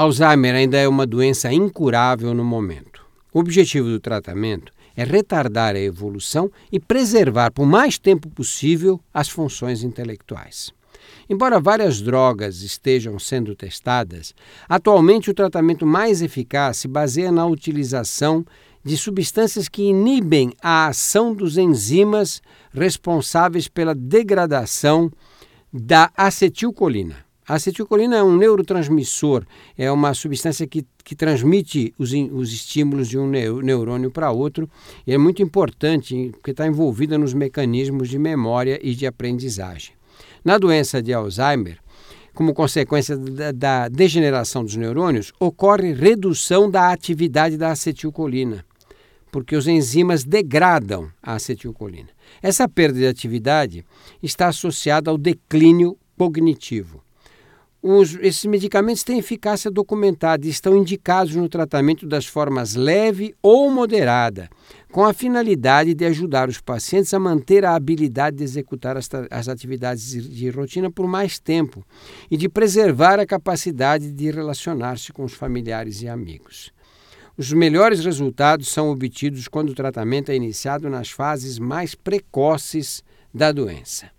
Alzheimer ainda é uma doença incurável no momento. O objetivo do tratamento é retardar a evolução e preservar por mais tempo possível as funções intelectuais. Embora várias drogas estejam sendo testadas, atualmente o tratamento mais eficaz se baseia na utilização de substâncias que inibem a ação dos enzimas responsáveis pela degradação da acetilcolina. A acetilcolina é um neurotransmissor, é uma substância que, que transmite os, os estímulos de um neurônio para outro e é muito importante porque está envolvida nos mecanismos de memória e de aprendizagem. Na doença de Alzheimer, como consequência da, da degeneração dos neurônios, ocorre redução da atividade da acetilcolina, porque os enzimas degradam a acetilcolina. Essa perda de atividade está associada ao declínio cognitivo. Os, esses medicamentos têm eficácia documentada e estão indicados no tratamento das formas leve ou moderada, com a finalidade de ajudar os pacientes a manter a habilidade de executar as, as atividades de, de rotina por mais tempo e de preservar a capacidade de relacionar-se com os familiares e amigos. Os melhores resultados são obtidos quando o tratamento é iniciado nas fases mais precoces da doença.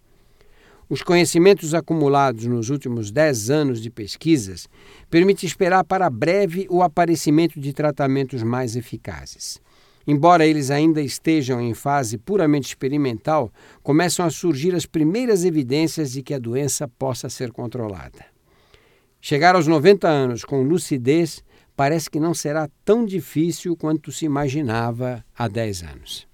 Os conhecimentos acumulados nos últimos 10 anos de pesquisas permitem esperar para breve o aparecimento de tratamentos mais eficazes. Embora eles ainda estejam em fase puramente experimental, começam a surgir as primeiras evidências de que a doença possa ser controlada. Chegar aos 90 anos com lucidez parece que não será tão difícil quanto se imaginava há 10 anos.